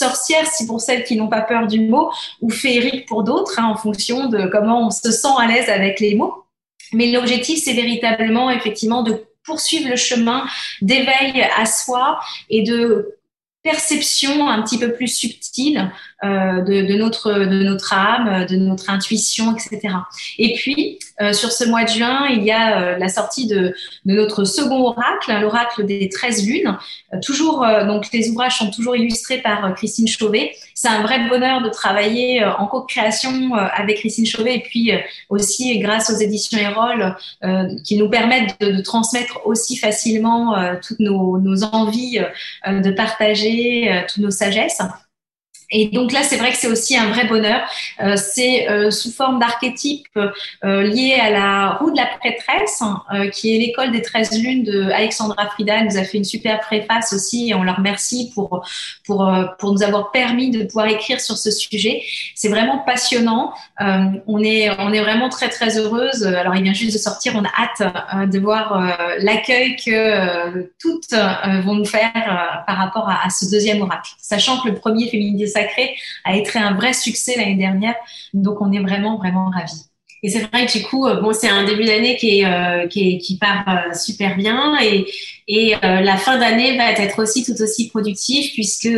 sorcière, si pour celles qui n'ont pas peur du mot, ou féerique pour d'autres, hein, en fonction de comment on se sent à l'aise avec les mots. Mais l'objectif, c'est véritablement, effectivement, de poursuivre le chemin d'éveil à soi et de perception un petit peu plus subtile euh, de, de, notre, de notre âme, de notre intuition, etc. Et puis, euh, sur ce mois de juin, il y a euh, la sortie de, de, notre second oracle, hein, l'oracle des 13 lunes. Euh, toujours, donc les ouvrages sont toujours illustrés par Christine Chauvet. C'est un vrai bonheur de travailler en co-création avec Christine Chauvet et puis aussi grâce aux éditions Erol qui nous permettent de, de transmettre aussi facilement toutes nos, nos envies de partager, toutes nos sagesses. Et donc là, c'est vrai que c'est aussi un vrai bonheur. Euh, c'est euh, sous forme d'archétype euh, lié à la roue de la prêtresse, euh, qui est l'école des 13 lunes de Alexandra Frida. Elle nous a fait une super préface aussi et on leur remercie pour, pour, pour nous avoir permis de pouvoir écrire sur ce sujet. C'est vraiment passionnant. on, est, on est vraiment très, très heureuse. Alors, il vient juste de sortir. On a hâte de voir l'accueil que toutes vont nous faire par rapport à, ce deuxième oracle. Sachant que le premier féminisme sacré a été un vrai succès l'année dernière. Donc, on est vraiment, vraiment ravis. Et c'est vrai que du coup, euh, bon, c'est un début d'année qui, est, euh, qui, qui part euh, super bien et, et la fin d'année va être aussi tout aussi productive puisque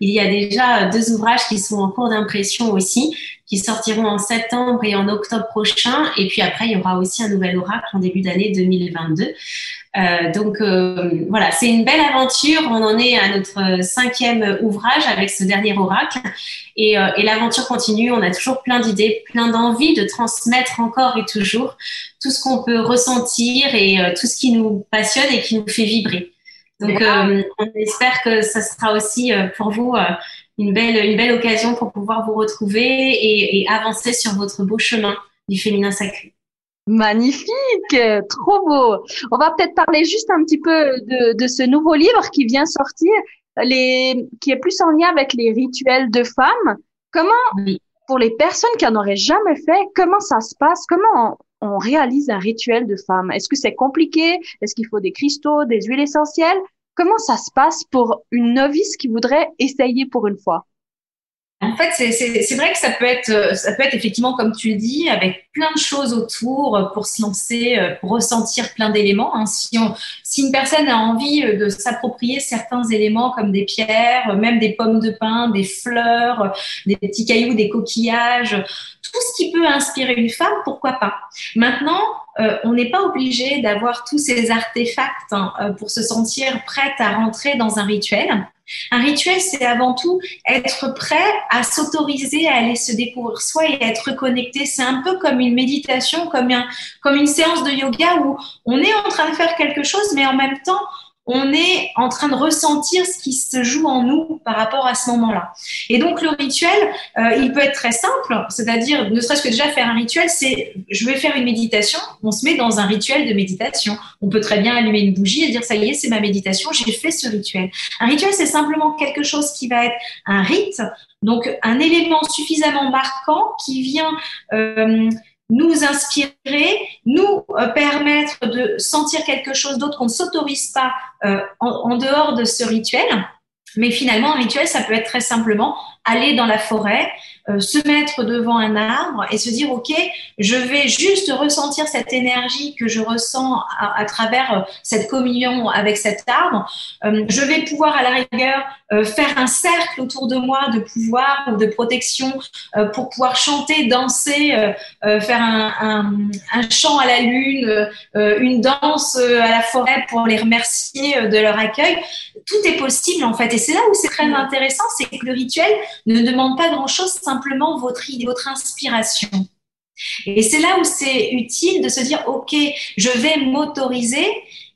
il y a déjà deux ouvrages qui sont en cours d'impression aussi, qui sortiront en septembre et en octobre prochain. Et puis après, il y aura aussi un nouvel oracle en début d'année 2022. Euh, donc euh, voilà, c'est une belle aventure. On en est à notre cinquième ouvrage avec ce dernier oracle. Et, euh, et l'aventure continue. On a toujours plein d'idées, plein d'envies de transmettre encore et toujours tout ce qu'on peut ressentir et tout ce qui nous passionne et qui nous fait vibrer. Donc on espère que ça sera aussi pour vous une belle, une belle occasion pour pouvoir vous retrouver et, et avancer sur votre beau chemin du féminin sacré. Magnifique, trop beau. On va peut-être parler juste un petit peu de, de, ce nouveau livre qui vient sortir, les, qui est plus en lien avec les rituels de femmes. Comment, pour les personnes qui en auraient jamais fait, comment ça se passe? Comment on, on réalise un rituel de femme? Est-ce que c'est compliqué? Est-ce qu'il faut des cristaux, des huiles essentielles? Comment ça se passe pour une novice qui voudrait essayer pour une fois? En fait, c'est vrai que ça peut être, euh, ça peut être effectivement comme tu le dis, avec plein de choses autour euh, pour se lancer, euh, pour ressentir plein d'éléments. Hein. Si, si une personne a envie de s'approprier certains éléments comme des pierres, même des pommes de pin, des fleurs, des petits cailloux, des coquillages, tout ce qui peut inspirer une femme, pourquoi pas? Maintenant, on n'est pas obligé d'avoir tous ces artefacts hein, pour se sentir prête à rentrer dans un rituel. Un rituel, c'est avant tout être prêt à s'autoriser à aller se découvrir soi et à être connecté. C'est un peu comme une méditation, comme, comme une séance de yoga où on est en train de faire quelque chose, mais en même temps, on est en train de ressentir ce qui se joue en nous par rapport à ce moment-là. Et donc le rituel, euh, il peut être très simple, c'est-à-dire ne serait-ce que déjà faire un rituel, c'est je vais faire une méditation, on se met dans un rituel de méditation. On peut très bien allumer une bougie et dire ça y est, c'est ma méditation, j'ai fait ce rituel. Un rituel, c'est simplement quelque chose qui va être un rite, donc un élément suffisamment marquant qui vient euh, nous inspirer, nous euh, permettre de sentir quelque chose d'autre qu'on ne s'autorise pas euh, en, dehors de ce rituel. Mais finalement, un rituel, ça peut être très simplement aller dans la forêt, euh, se mettre devant un arbre et se dire ok je vais juste ressentir cette énergie que je ressens à, travers euh, cette communion avec cet arbre. Euh, je vais pouvoir à la rigueur faire un cercle autour de moi de pouvoir ou de protection pour pouvoir chanter danser faire un, chant à la lune une danse à la forêt pour les remercier de leur accueil tout est possible en fait et c'est là où c'est très intéressant c'est que le rituel ne demande pas grand chose simplement votre, votre inspiration. Et c'est là où c'est utile de se dire, OK, je vais m'autoriser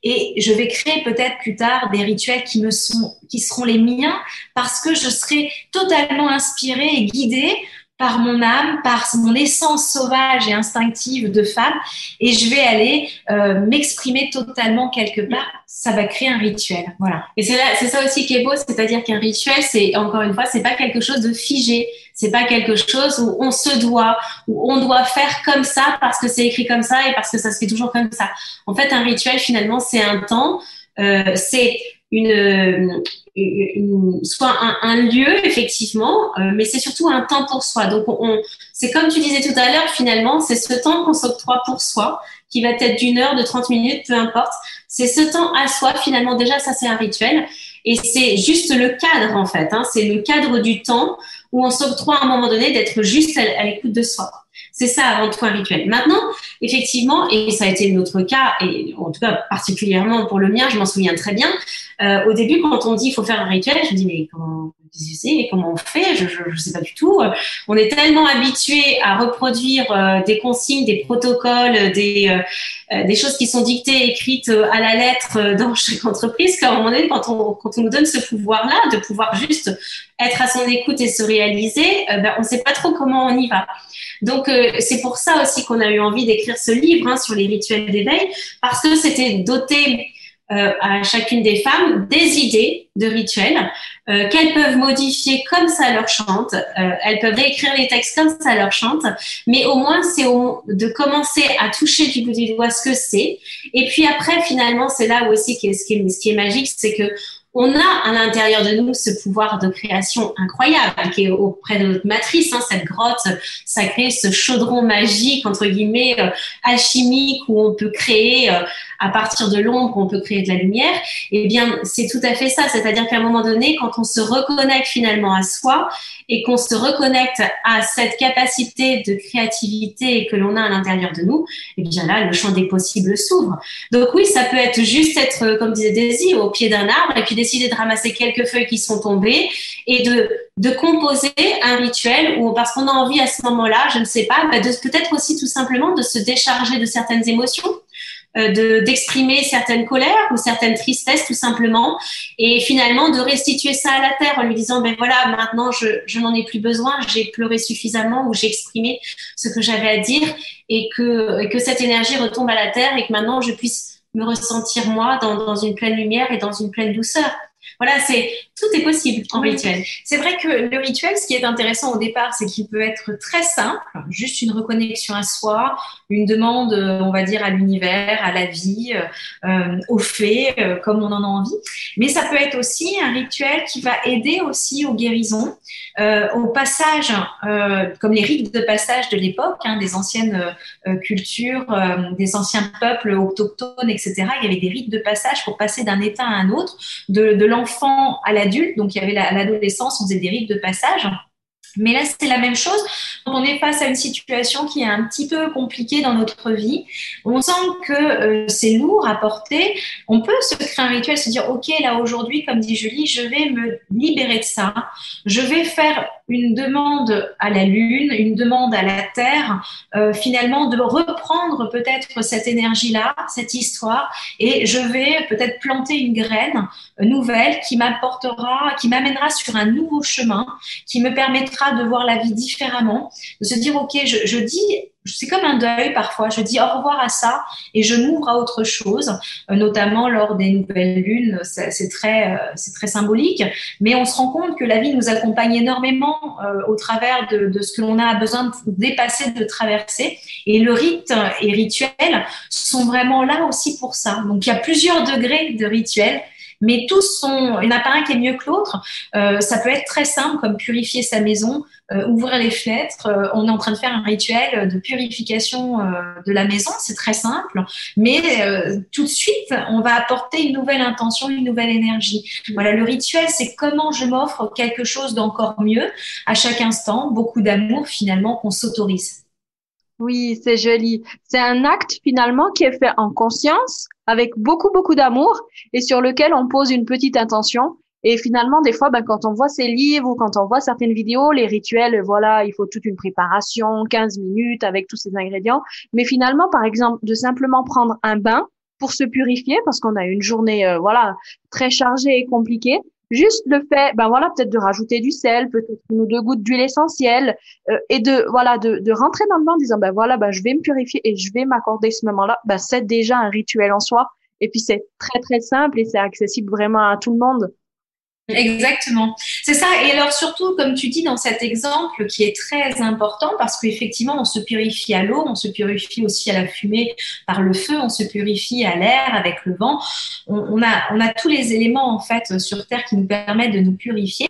et je vais créer peut-être plus tard des rituels qui me sont, qui seront les miens parce que je serai totalement inspirée et guidée par mon âme, par mon essence sauvage et instinctive de femme, et je vais aller euh, m'exprimer totalement quelque part. Ça va créer un rituel, voilà. Et c'est ça aussi qui est beau, c'est-à-dire qu'un rituel, c'est encore une fois, c'est pas quelque chose de figé, c'est pas quelque chose où on se doit, où on doit faire comme ça parce que c'est écrit comme ça et parce que ça se fait toujours comme ça. En fait, un rituel finalement, c'est un temps, euh, c'est une, soit un, lieu effectivement, euh, mais c'est surtout un temps pour soi. Donc on, c'est comme tu disais tout à l'heure, finalement, c'est ce temps qu'on s'octroie pour soi, qui va être d'une heure, de 30 minutes, peu importe. C'est ce temps à soi, finalement, déjà ça c'est un rituel. Et c'est juste le cadre en fait, hein. c'est le cadre du temps où on s'octroie à un moment donné d'être juste à l'écoute de soi. C'est ça avant tout un rituel. Maintenant, effectivement, et ça a été notre cas, et en tout cas particulièrement pour le mien, je m'en souviens très bien. Euh, au début, quand on dit il faut faire un rituel, je me dis mais comment sais, comment on fait? Je ne sais pas du tout. On est tellement habitué à reproduire euh, des consignes, des protocoles, des, euh, des choses qui sont dictées, écrites à la lettre dans chaque entreprise qu'à un moment donné, quand on, nous donne ce pouvoir-là, de pouvoir juste être à son écoute et se réaliser, ben, on ne sait pas trop comment on y va. Donc c'est pour ça aussi qu'on a eu envie d'écrire ce livre hein, sur les rituels d'éveil, parce que c'était doté euh, à chacune des femmes des idées de rituels euh, qu'elles peuvent modifier comme ça leur chante. elles peuvent réécrire les textes comme ça leur chante, mais au moins c'est de commencer à toucher du bout du doigt ce que c'est. Et puis après, finalement, c'est là aussi ce qui est, ce qui est magique, c'est que on a à l'intérieur de nous ce pouvoir de création incroyable qui est auprès de notre matrice, hein, cette grotte sacrée, ce chaudron magique, entre guillemets, euh, alchimique, où on peut créer euh, à partir de l'ombre, on peut créer de la lumière. Eh bien, c'est tout à fait ça. C'est-à-dire qu'à un moment donné, quand on se reconnecte finalement à soi et qu'on se reconnecte à cette capacité de créativité que l'on a à l'intérieur de nous, eh bien là, le champ des possibles s'ouvre. Donc oui, ça peut être juste être, comme disait Daisy, au pied d'un arbre et puis décider de ramasser quelques feuilles qui sont tombées et de, de composer un rituel ou parce qu'on a envie à ce moment-là, je ne sais pas, bah, peut-être aussi tout simplement de se décharger de certaines émotions euh, d'exprimer certaines colères ou certaines tristesses tout simplement et finalement de restituer ça à la terre en lui disant ben voilà maintenant je, je n'en ai plus besoin j'ai pleuré suffisamment ou j'ai exprimé ce que j'avais à dire et que, et que cette énergie retombe à la terre et que maintenant je puisse me ressentir moi dans, dans une pleine lumière et dans une pleine douceur voilà, c'est tout est possible en rituel. C'est vrai que le rituel, ce qui est intéressant au départ, c'est qu'il peut être très simple, juste une reconnexion à soi, une demande, on va dire, à l'univers, à la vie, euh, aux faits, euh, comme on en a envie. Mais ça peut être aussi un rituel qui va aider aussi aux guérisons, euh, au passage, euh, comme les rites de passage de l'époque, hein, des anciennes euh, cultures, des anciens peuples autochtones, etc. Il y avait des rites de passage pour passer d'un état à un autre, de, de l'enfant à l'adulte. Donc il y avait l'adolescence, on faisait des rites de passage. Mais là, c'est la même chose. on est face à une situation qui est un petit peu compliquée dans notre vie, on sent que euh, c'est lourd à porter, on peut se créer un rituel, se dire, OK, là aujourd'hui, comme dit Julie, je vais me libérer de ça. Je vais faire une demande à la Lune, une demande à la Terre, euh, finalement, de reprendre peut-être cette énergie-là, cette histoire, et je vais peut-être planter une graine nouvelle qui m'apportera, qui m'amènera sur un nouveau chemin, qui me permettra de voir la vie différemment, de se dire, OK, je, je dis, c'est comme un deuil parfois, je dis au revoir à ça et je m'ouvre à autre chose, euh, notamment lors des nouvelles lunes, c'est très, euh, c'est très symbolique, mais on se rend compte que la vie nous accompagne énormément euh, au travers de, de ce que l'on a besoin de dépasser, de traverser, et le rite et rituel sont vraiment là aussi pour ça. Donc il y a plusieurs degrés de rituel mais tous sont, il n'y en a pas un qui est mieux que l'autre. Euh, ça peut être très simple, comme purifier sa maison, euh, ouvrir les fenêtres. Euh, on est en train de faire un rituel de purification de la maison, c'est très simple, mais tout de suite, on va apporter une nouvelle intention, une nouvelle énergie. Voilà, le rituel, c'est comment je m'offre quelque chose d'encore mieux à chaque instant, beaucoup d'amour finalement qu'on s'autorise. Oui, c'est joli. C'est un acte finalement qui est fait en conscience, avec beaucoup, beaucoup d'amour et sur lequel on pose une petite intention. Et finalement, des fois, ben, quand on voit ces livres ou quand on voit certaines vidéos, les rituels, voilà, il faut toute une préparation, 15 minutes avec tous ces ingrédients. Mais finalement, par exemple, de simplement prendre un bain pour se purifier parce qu'on a une journée, euh, voilà, très chargée et compliquée. Juste le fait, ben voilà, peut-être de rajouter du sel, peut-être une ou deux gouttes d'huile essentielle, euh, et de voilà, de, de rentrer dans le bain en disant ben voilà, ben je vais me purifier et je vais m'accorder ce moment-là. Ben c'est déjà un rituel en soi. Et puis c'est très très simple et c'est accessible vraiment à tout le monde. Exactement. C'est ça. Et alors surtout, comme tu dis dans cet exemple qui est très important parce qu'effectivement, on se purifie à l'eau, on se purifie aussi à la fumée par le feu, on se purifie à l'air avec le vent. On, a, on a tous les éléments en fait sur Terre qui nous permettent de nous purifier.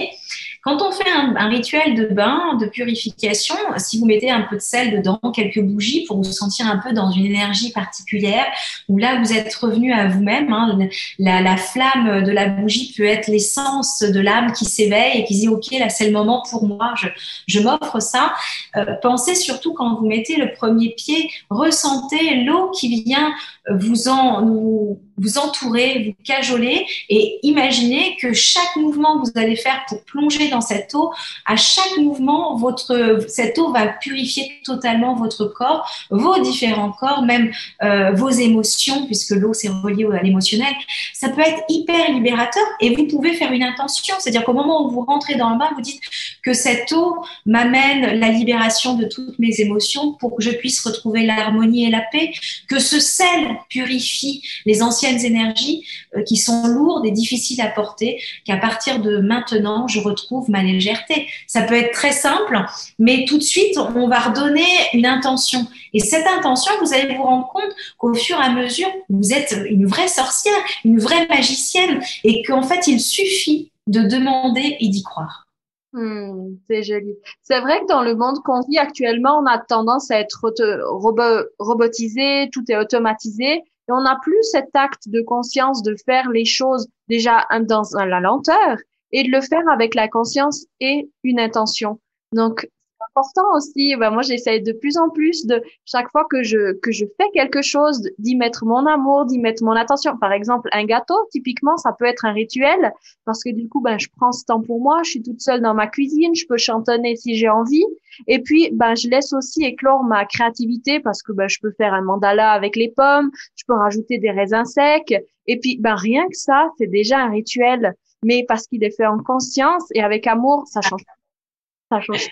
Quand on fait un, rituel de bain, de purification, si vous mettez un peu de sel dedans, quelques bougies pour vous sentir un peu dans une énergie particulière, où là vous êtes revenu à vous-même, hein, la, la, flamme de la bougie peut être l'essence de l'âme qui s'éveille et qui dit ok là c'est le moment pour moi, je, m'offre ça. Euh, pensez surtout quand vous mettez le premier pied, ressentez l'eau qui vient vous en vous entourer, vous cajoler et imaginez que chaque mouvement que vous allez faire pour plonger dans cette eau, à chaque mouvement, votre cette eau va purifier totalement votre corps, vos différents corps, même euh, vos émotions, puisque l'eau c'est relié à l'émotionnel. Ça peut être hyper libérateur et vous pouvez faire une intention, c'est-à-dire qu'au moment où vous rentrez dans le bain, vous dites que cette eau m'amène la libération de toutes mes émotions pour que je puisse retrouver l'harmonie et la paix, que ce sel purifie les anciennes énergies euh, qui sont lourdes et difficiles à porter, qu'à partir de maintenant, je retrouve ma légèreté. Ça peut être très simple, mais tout de suite, on va redonner une intention. Et cette intention, vous allez vous rendre compte qu'au fur et à mesure, vous êtes une vraie sorcière, une vraie magicienne, et qu'en fait, il suffit de demander et d'y croire. Hmm, c'est joli. C'est vrai que dans le monde qu'on vit actuellement, on a tendance à être robotisé, tout est automatisé, et on n'a plus cet acte de conscience de faire les choses déjà dans la lenteur et de le faire avec la conscience et une intention. Donc, important aussi. Ben, moi, j'essaye de plus en plus de chaque fois que je que je fais quelque chose, d'y mettre mon amour, d'y mettre mon attention. Par exemple, un gâteau, typiquement, ça peut être un rituel parce que du coup, ben, je prends ce temps pour moi. Je suis toute seule dans ma cuisine. Je peux chantonner si j'ai envie. Et puis, ben, je laisse aussi éclore ma créativité parce que ben, je peux faire un mandala avec les pommes. Je peux rajouter des raisins secs. Et puis, ben, rien que ça, c'est déjà un rituel. Mais parce qu'il est fait en conscience et avec amour, ça change. Ça change.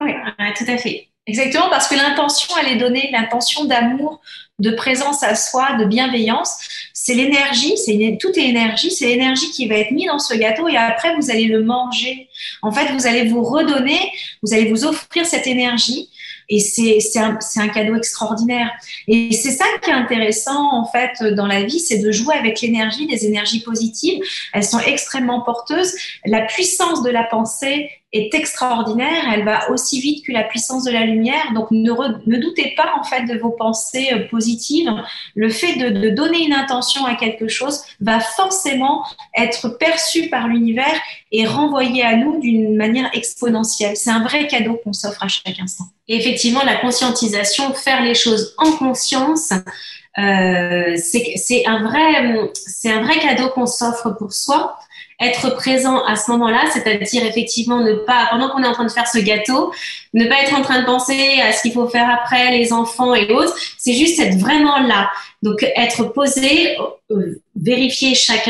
Oui, tout à fait. Exactement, parce que l'intention, elle est donnée, l'intention d'amour, de présence à soi, de bienveillance. C'est l'énergie, c'est tout est énergie, c'est l'énergie qui va être mise dans ce gâteau et après vous allez le manger. En fait, vous allez vous redonner, vous allez vous offrir cette énergie et c'est un, un, cadeau extraordinaire. Et c'est ça qui est intéressant, en fait, dans la vie, c'est de jouer avec l'énergie, des énergies positives. Elles sont extrêmement porteuses. La puissance de la pensée est extraordinaire. Elle va aussi vite que la puissance de la lumière. Donc, ne, doutez pas, en fait, de vos pensées euh, positives. Le fait de, donner une intention à quelque chose va forcément être perçu par l'univers et renvoyé à nous d'une manière exponentielle. C'est un vrai cadeau qu'on s'offre à chaque instant. Et effectivement, la conscientisation, faire les choses en conscience, euh, c'est un c'est un vrai cadeau qu'on s'offre pour soi. Être présent à ce moment-là, c'est-à-dire effectivement ne pas, pendant qu'on est en train de faire ce gâteau, ne pas être en train de penser à ce qu'il faut faire après, les enfants et autres. C'est juste être vraiment là. Donc être posé, euh, vérifier chaque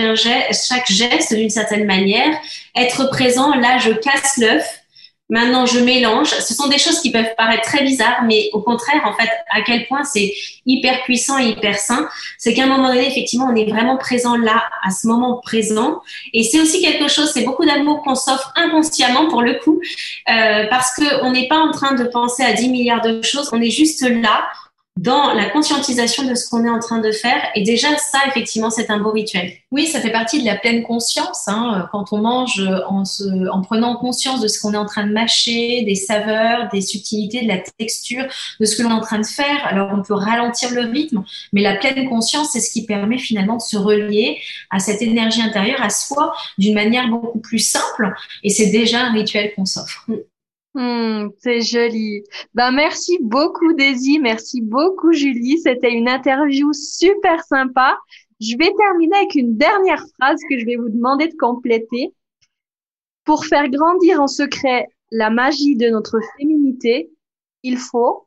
geste d'une certaine manière, être présent. Là, je casse l'œuf Maintenant, je mélange. Ce sont des choses qui peuvent paraître très bizarres, mais au contraire, en fait, à quel point c'est hyper puissant et hyper sain, c'est qu'à un moment donné, effectivement, on est vraiment présent là, à ce moment présent. Et c'est aussi quelque chose, c'est beaucoup d'amour qu'on s'offre inconsciemment pour le coup, euh, parce que on n'est pas en train de penser à 10 milliards de choses, on est juste là dans la conscientisation de ce qu'on est en train de faire. Et déjà, ça, effectivement, c'est un beau rituel. Oui, ça fait partie de la pleine conscience. Hein, quand on mange en, se, en prenant conscience de ce qu'on est en train de mâcher, des saveurs, des subtilités, de la texture, de ce que l'on est en train de faire. Alors, on peut ralentir le rythme, mais la pleine conscience, c'est ce qui permet finalement de se relier à cette énergie intérieure, à soi, d'une manière beaucoup plus simple. Et c'est déjà un rituel qu'on s'offre. Hmm, c'est joli. Ben, merci beaucoup, Daisy. Merci beaucoup, Julie. C'était une interview super sympa. Je vais terminer avec une dernière phrase que je vais vous demander de compléter. Pour faire grandir en secret la magie de notre féminité, il faut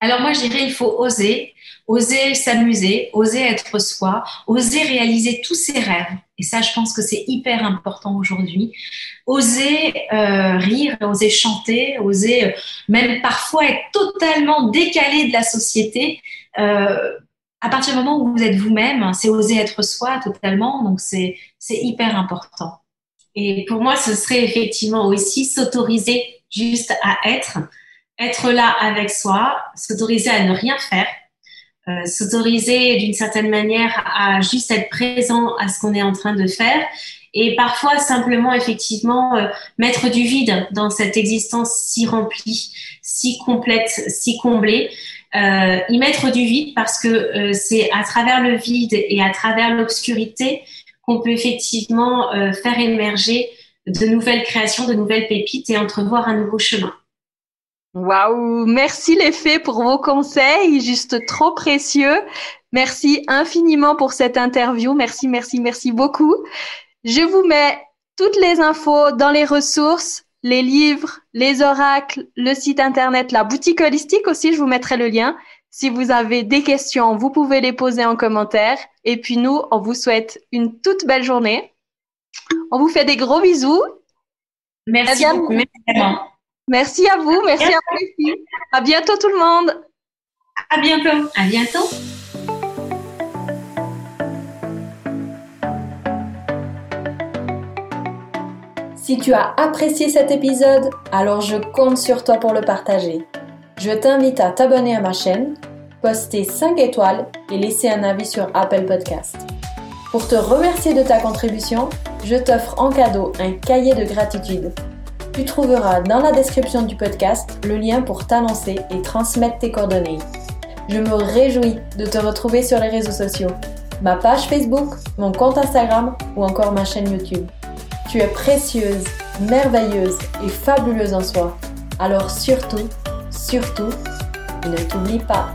alors moi, je dirais, il faut oser, oser s'amuser, oser être soi, oser réaliser tous ses rêves. Et ça, je pense que c'est hyper important aujourd'hui. Oser euh, rire, oser chanter, oser euh, même parfois être totalement décalé de la société. Euh, à partir du moment où vous êtes vous-même, c'est oser être soi totalement. Donc c'est c'est hyper important. Et pour moi, ce serait effectivement aussi s'autoriser juste à être être là avec soi, s'autoriser à ne rien faire, euh, s'autoriser d'une certaine manière à juste être présent à ce qu'on est en train de faire et parfois simplement effectivement euh, mettre du vide dans cette existence si remplie, si complète, si comblée. Euh, y mettre du vide parce que c'est à travers le vide et à travers l'obscurité qu'on peut effectivement faire émerger de nouvelles créations, de nouvelles pépites et entrevoir un nouveau chemin. Waouh, merci les fées pour vos conseils, juste trop précieux. Merci infiniment pour cette interview. Merci, merci, merci beaucoup. Je vous mets toutes les infos dans les ressources, les livres, les oracles, le site internet, la boutique holistique aussi, je vous mettrai le lien. Si vous avez des questions, vous pouvez les poser en commentaire. Et puis nous, on vous souhaite une toute belle journée. On vous fait des gros bisous. Merci beaucoup. Merci à vous, merci à vous les filles. À bientôt tout le monde. À bientôt. À bientôt. Si tu as apprécié cet épisode, alors je compte sur toi pour le partager. Je t'invite à t'abonner à ma chaîne, poster 5 étoiles et laisser un avis sur Apple Podcast. Pour te remercier de ta contribution, je t'offre en cadeau un cahier de gratitude tu trouveras dans la description du podcast le lien pour t'annoncer et transmettre tes coordonnées. Je me réjouis de te retrouver sur les réseaux sociaux, ma page Facebook, mon compte Instagram ou encore ma chaîne YouTube. Tu es précieuse, merveilleuse et fabuleuse en soi. Alors surtout, surtout, ne t'oublie pas.